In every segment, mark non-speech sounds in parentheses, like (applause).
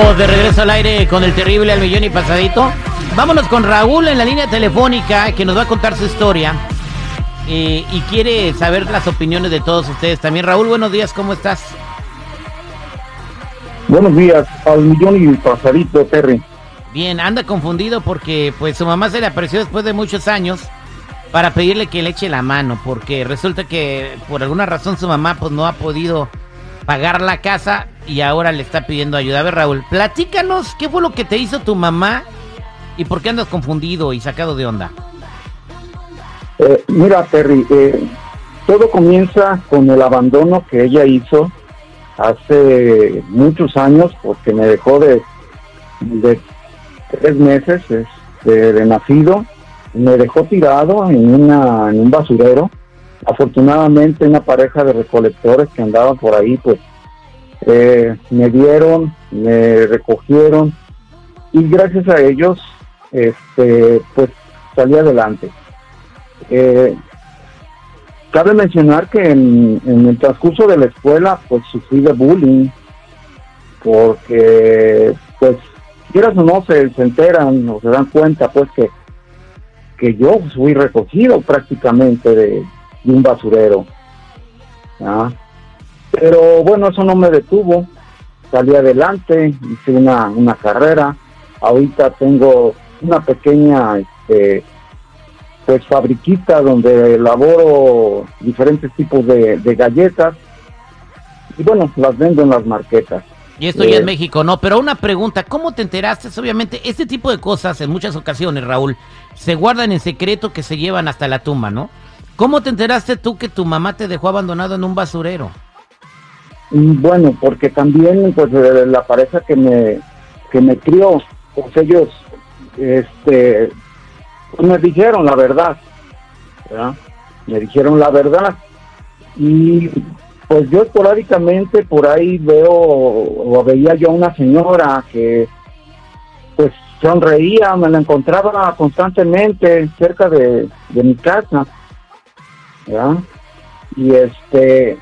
Estamos de regreso al aire con el terrible al millón y pasadito. Vámonos con Raúl en la línea telefónica que nos va a contar su historia eh, y quiere saber las opiniones de todos ustedes. También Raúl, buenos días, ¿cómo estás? Buenos días, al millón y pasadito, Terry. Bien, anda confundido porque pues su mamá se le apareció después de muchos años para pedirle que le eche la mano, porque resulta que por alguna razón su mamá pues no ha podido pagar la casa y ahora le está pidiendo ayuda. A ver, Raúl, platícanos qué fue lo que te hizo tu mamá y por qué andas confundido y sacado de onda. Eh, mira, Terry, eh, todo comienza con el abandono que ella hizo hace muchos años porque me dejó de, de tres meses este, de nacido, me dejó tirado en, una, en un basurero. Afortunadamente una pareja de recolectores que andaban por ahí, pues eh, me dieron, me recogieron y gracias a ellos, este, pues salí adelante. Eh, cabe mencionar que en, el transcurso de la escuela, pues sufrí de bullying, porque, pues, quieras o no, se, enteran o se dan cuenta, pues, que, que yo fui recogido prácticamente de, un basurero. Pero bueno, eso no me detuvo. Salí adelante, hice una, una carrera. Ahorita tengo una pequeña este, pues fabriquita donde elaboro diferentes tipos de, galletas. Y bueno, las vendo en las marquetas. Y esto ya en eh, México, ¿no? Pero una pregunta, ¿cómo te enteraste? Obviamente, este tipo de cosas en muchas ocasiones, Raúl, se guardan en secreto que se llevan hasta la tumba, ¿no? ¿Cómo te enteraste tú que tu mamá te dejó abandonado en un basurero? Mm, bueno, porque también pues eh, la pareja que me que me crió, pues ellos este pues, me dijeron la verdad. Me dijeron la verdad. Y pues yo esporádicamente por ahí veo o veía yo a una señora que pues sonreía, me la encontraba constantemente cerca de, de mi casa. Y este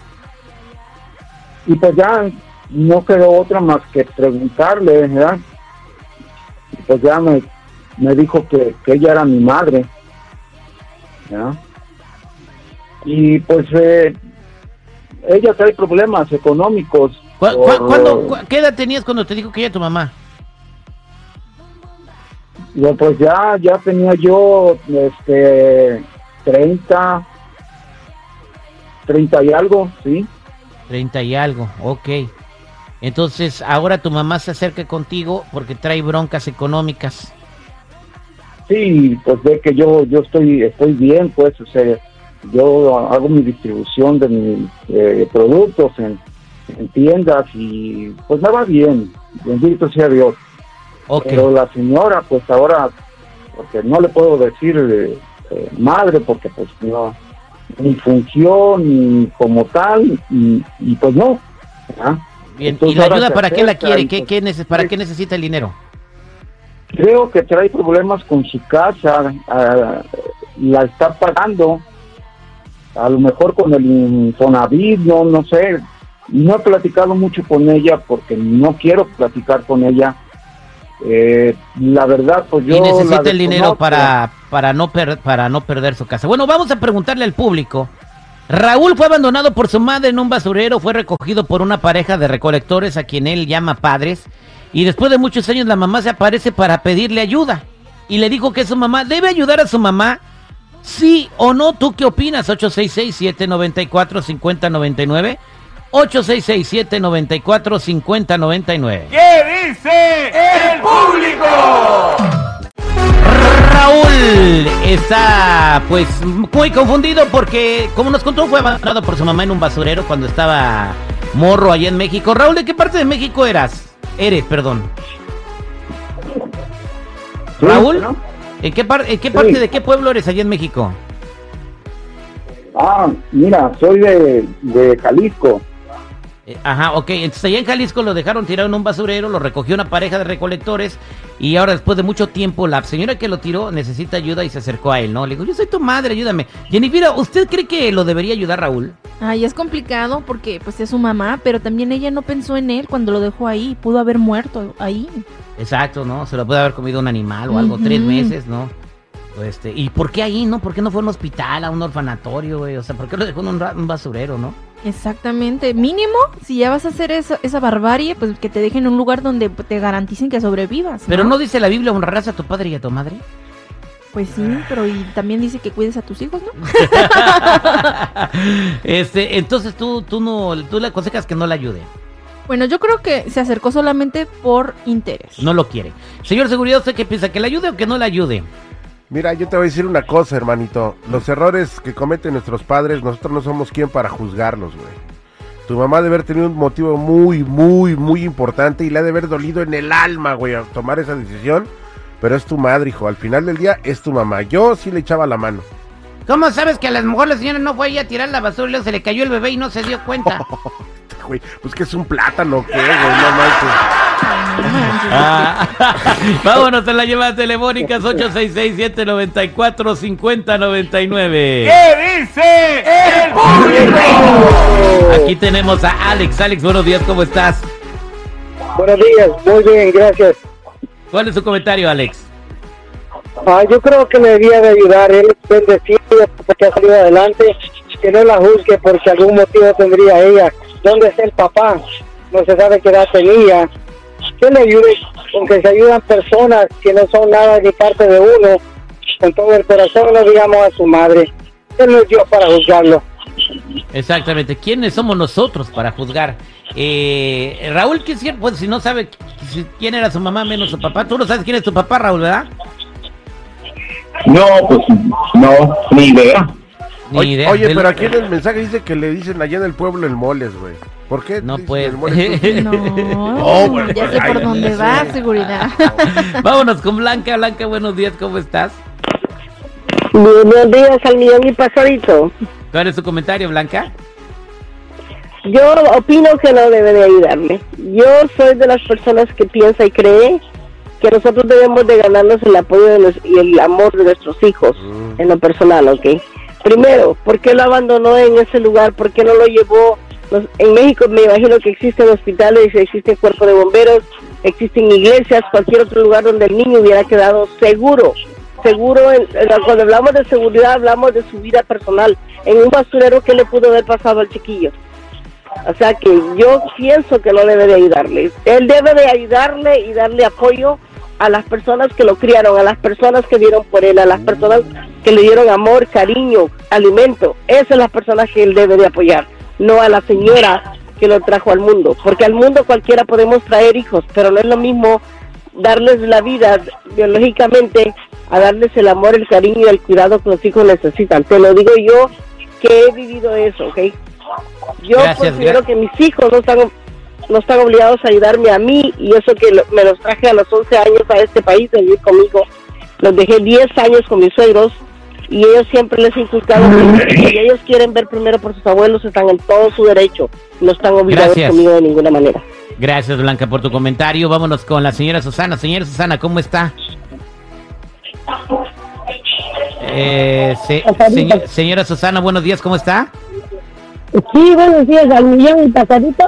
y pues ya no quedó otra más que preguntarle, ¿verdad? Y pues ya me, me dijo que, ella era mi madre, ¿ya? Y pues eh, ella trae problemas económicos. qué edad tenías cuando te dijo que ella tu mamá? pues ya, ya tenía yo, este, 30, 30 y algo, sí. 30 y algo, ok. Entonces, ahora tu mamá se acerca contigo porque trae broncas económicas. Sí, pues ve que yo yo estoy estoy bien, pues, o sea, yo hago mi distribución de mis eh, productos en, tiendas y pues me va bien, bendito sea Dios. Pero la señora, pues ahora, porque no le puedo decir eh, eh, madre, porque pues no, ni función ni como tal y, pues no. Bien, ¿y la ayuda para qué la quiere? ¿Qué, pues, ¿Para qué necesita el dinero? Creo que trae problemas con su casa, ah, la está pagando, a lo mejor con el Infonavit, no, no sé. No he platicado mucho con ella porque no quiero platicar con ella eh, la verdad, pues yo... Y necesita el dinero para, para, no para no perder su casa. Bueno, vamos a preguntarle al público. Raúl fue abandonado por su madre en un basurero, fue recogido por una pareja de recolectores a quien él llama padres, y después de muchos años la mamá se aparece para pedirle ayuda. Y le dijo que su mamá debe ayudar a su mamá, sí o no. ¿Tú qué opinas? 866-794-5099. 8667-945099. ¿Qué dice el público? Raúl está pues muy confundido porque, como nos contó, fue abandonado por su mamá en un basurero cuando estaba morro allá en México. Raúl, ¿de qué parte de México eras? Eres, perdón. Raúl, ¿en qué, en qué parte de qué pueblo eres allá en México? Ah, mira, soy de, de Jalisco. Eh, ajá, ok. Entonces allá en Jalisco lo dejaron tirado en un basurero, lo recogió una pareja de recolectores y ahora después de mucho tiempo la señora que lo tiró necesita ayuda y se acercó a él, ¿no? Le dijo, yo soy tu madre, ayúdame. Jennifer, ¿usted cree que lo debería ayudar Raúl? Ay, es complicado porque pues es su mamá, pero también ella no pensó en él cuando lo dejó ahí, pudo haber muerto ahí. Exacto, ¿no? Se lo puede haber comido un animal o algo, tres meses, ¿no? Este, ¿Y por qué ahí, no? ¿Por qué no fue a un hospital, a un orfanatorio, güey? O sea, ¿por qué lo dejó en un, un basurero, no? Exactamente. Mínimo, si ya vas a hacer esa, esa barbarie, pues que te dejen en un lugar donde te garanticen que sobrevivas. Pero no dice la Biblia, honrarás a tu padre y a tu madre. Pues sí, pero y también dice que cuides a tus hijos, ¿no? (laughs) este, entonces tú, tú no, tú le aconsejas que no le ayude. Bueno, yo creo que se acercó solamente por interés. No lo quiere. Señor seguridad, ¿usted qué piensa? ¿Que le ayude o que no le ayude? Mira, yo te voy a decir una cosa, hermanito. Los errores que cometen nuestros padres, nosotros no somos quien para juzgarlos, güey. Tu mamá debe haber tenido un motivo muy, muy, muy importante y le ha de haber dolido en el alma, güey, a tomar esa decisión. Pero es tu madre, hijo. Al final del día es tu mamá. Yo sí le echaba la mano. ¿Cómo sabes que a lo mejor la señora no fue ahí a tirar la basura y se le cayó el bebé y no se dio cuenta? (laughs) Güey, pues que es un plátano, ¿qué, güey? No manches. Ah, (laughs) vámonos a las llamadas telefónicas 866-794-5099. ¿Qué dice el público? Aquí tenemos a Alex. Alex, buenos días, ¿cómo estás? Buenos días, muy bien, gracias. ¿Cuál es su comentario, Alex? Ah, yo creo que me debía de ayudar, él es bendecido porque ha salido adelante, que no la juzgue porque algún motivo tendría ella. ¿Dónde está el papá? No se sabe qué edad tenía. Que le ayude, con que se ayudan personas que no son nada de parte de uno, con todo el corazón, no digamos a su madre. Él no es yo para juzgarlo. Exactamente. ¿Quiénes somos nosotros para juzgar? Eh, Raúl, ¿qué es cierto? Pues si no sabe qui- quién era su mamá menos su papá. Tú no sabes quién es tu papá, Raúl, ¿verdad? No, pues no, ni idea. Ni oye, idea. oye, Del- pero aquí en el mensaje dice que le dicen allá en el pueblo el moles, güey. ¿Por qué? No puede. (laughs) No, (laughs) Oh, bueno, ya sé ay, por dónde va, sé. seguridad. (laughs) Vámonos con Blanca. Blanca, buenos días, ¿cómo estás? Buenos días al millón y pasadito. ¿Cuál es tu comentario, Blanca? Yo opino que no debe de ayudarme. Yo soy de las personas que piensa y cree que nosotros debemos de ganarnos el apoyo de nos- y el amor de nuestros hijos, Mm. en lo personal, ¿ok? Primero, ¿por qué lo abandonó en ese lugar? ¿Por qué no lo llevó? En México me imagino que existen hospitales, existen cuerpos de bomberos, existen iglesias, cualquier otro lugar donde el niño hubiera quedado seguro. Seguro, cuando hablamos de seguridad hablamos de su vida personal. En un basurero, ¿qué le pudo haber pasado al chiquillo? O sea que yo pienso que no debe de ayudarle. Él debe de ayudarle y darle apoyo a las personas que lo criaron, a las personas que dieron por él, a las personas que le dieron amor, cariño, alimento. Esas son las personas que él debe de apoyar, no a la señora que lo trajo al mundo. Porque al mundo cualquiera podemos traer hijos, pero no es lo mismo darles la vida biológicamente a darles el amor, el cariño y el cuidado que los hijos necesitan. Te lo digo yo que he vivido eso, ¿ok? Yo Gracias, considero que mis hijos no están no están obligados a ayudarme a mí y eso que lo- me los traje a los 11 años a este país a vivir conmigo. Los dejé 10 años con mis suegros y ellos siempre les he inculcado que si ellos quieren ver primero por sus abuelos están en todo su derecho, no están obligados Gracias. conmigo de ninguna manera. Gracias, Blanca, por tu comentario. Vámonos con la señora Susana. Señora Susana, ¿cómo está? Eh, se- señor- señora Susana, buenos días, ¿cómo está? Sí, buenos días, al millón y pasadito.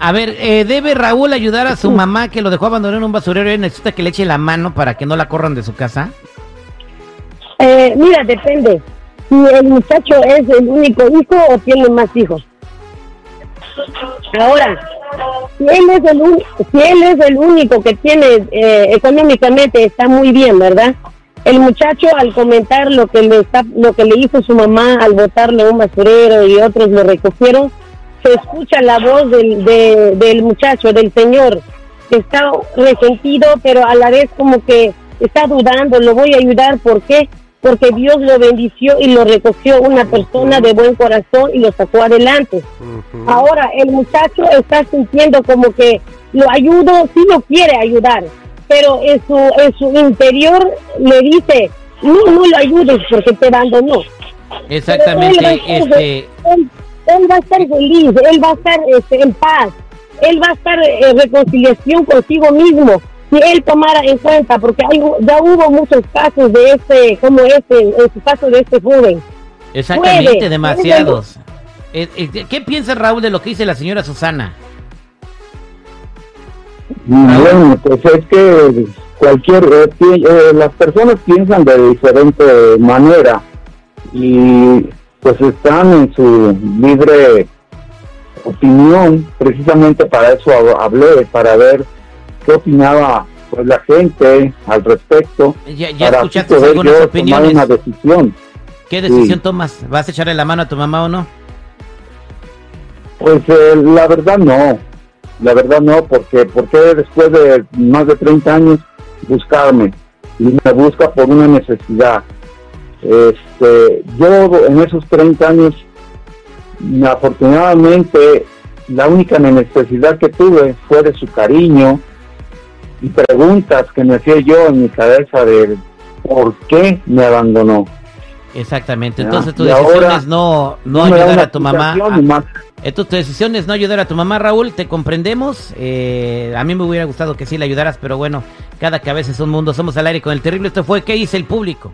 A ver, eh, ¿debe Raúl ayudar a su mamá que lo dejó abandonado en un basurero y necesita que le eche la mano para que no la corran de su casa? Eh, mira, depende. Si el muchacho es el único hijo o tiene más hijos. Ahora, si él es el, uni- si él es el único que tiene eh, económicamente está muy bien, ¿verdad? El muchacho al comentar lo que le está, lo que le hizo su mamá al botarle un basurero y otros lo recogieron, se escucha la voz del, de- del muchacho, del señor, que está resentido, pero a la vez como que está dudando, lo voy a ayudar, ¿por qué? Porque Dios lo bendició y lo recogió una persona de buen corazón y lo sacó adelante. Ahora el muchacho está sintiendo como que lo ayudo, sí lo quiere ayudar, pero en su, en su interior le dice, no, no lo ayudes porque te abandonó. Exactamente, él va a estar- este, él, él va a estar feliz, él va a estar este, en paz, él va a estar en reconciliación consigo mismo. Si él tomara en cuenta, porque hay, ya hubo muchos casos de este, como este, en su caso de este joven. exactamente, puede, demasiados. Eh, eh, ¿Qué piensa Raúl de lo que dice la señora Susana? Bueno, pues es que cualquier, eh, eh, las personas piensan de diferente manera y pues están en su libre opinión, precisamente para eso hab- hablé, para ver qué opinaba pues la gente al respecto. Ya, ya para así escuchaste poder algunas yo tomar opiniones. una decisión. ¿Qué decisión Sí. tomas? ¿Vas a echarle la mano a tu mamá o no? Pues eh, la verdad no, la verdad no, porque porque después de más de 30 años buscarme y me busca por una necesidad. Este, yo en esos 30 años, afortunadamente, la única necesidad que tuve fue de su cariño preguntas que me hacía yo en mi cabeza de por qué me abandonó. Exactamente. Entonces tu y decisión es no, no ayudar a tu mamá. a- y más. Esto, tu decisión es no ayudar a tu mamá, Raúl, te comprendemos. Eh, a mí me hubiera gustado que sí la ayudaras, pero bueno, cada cabeza es un mundo. Somos al aire con el terrible. Esto fue ¿Qué dice el público?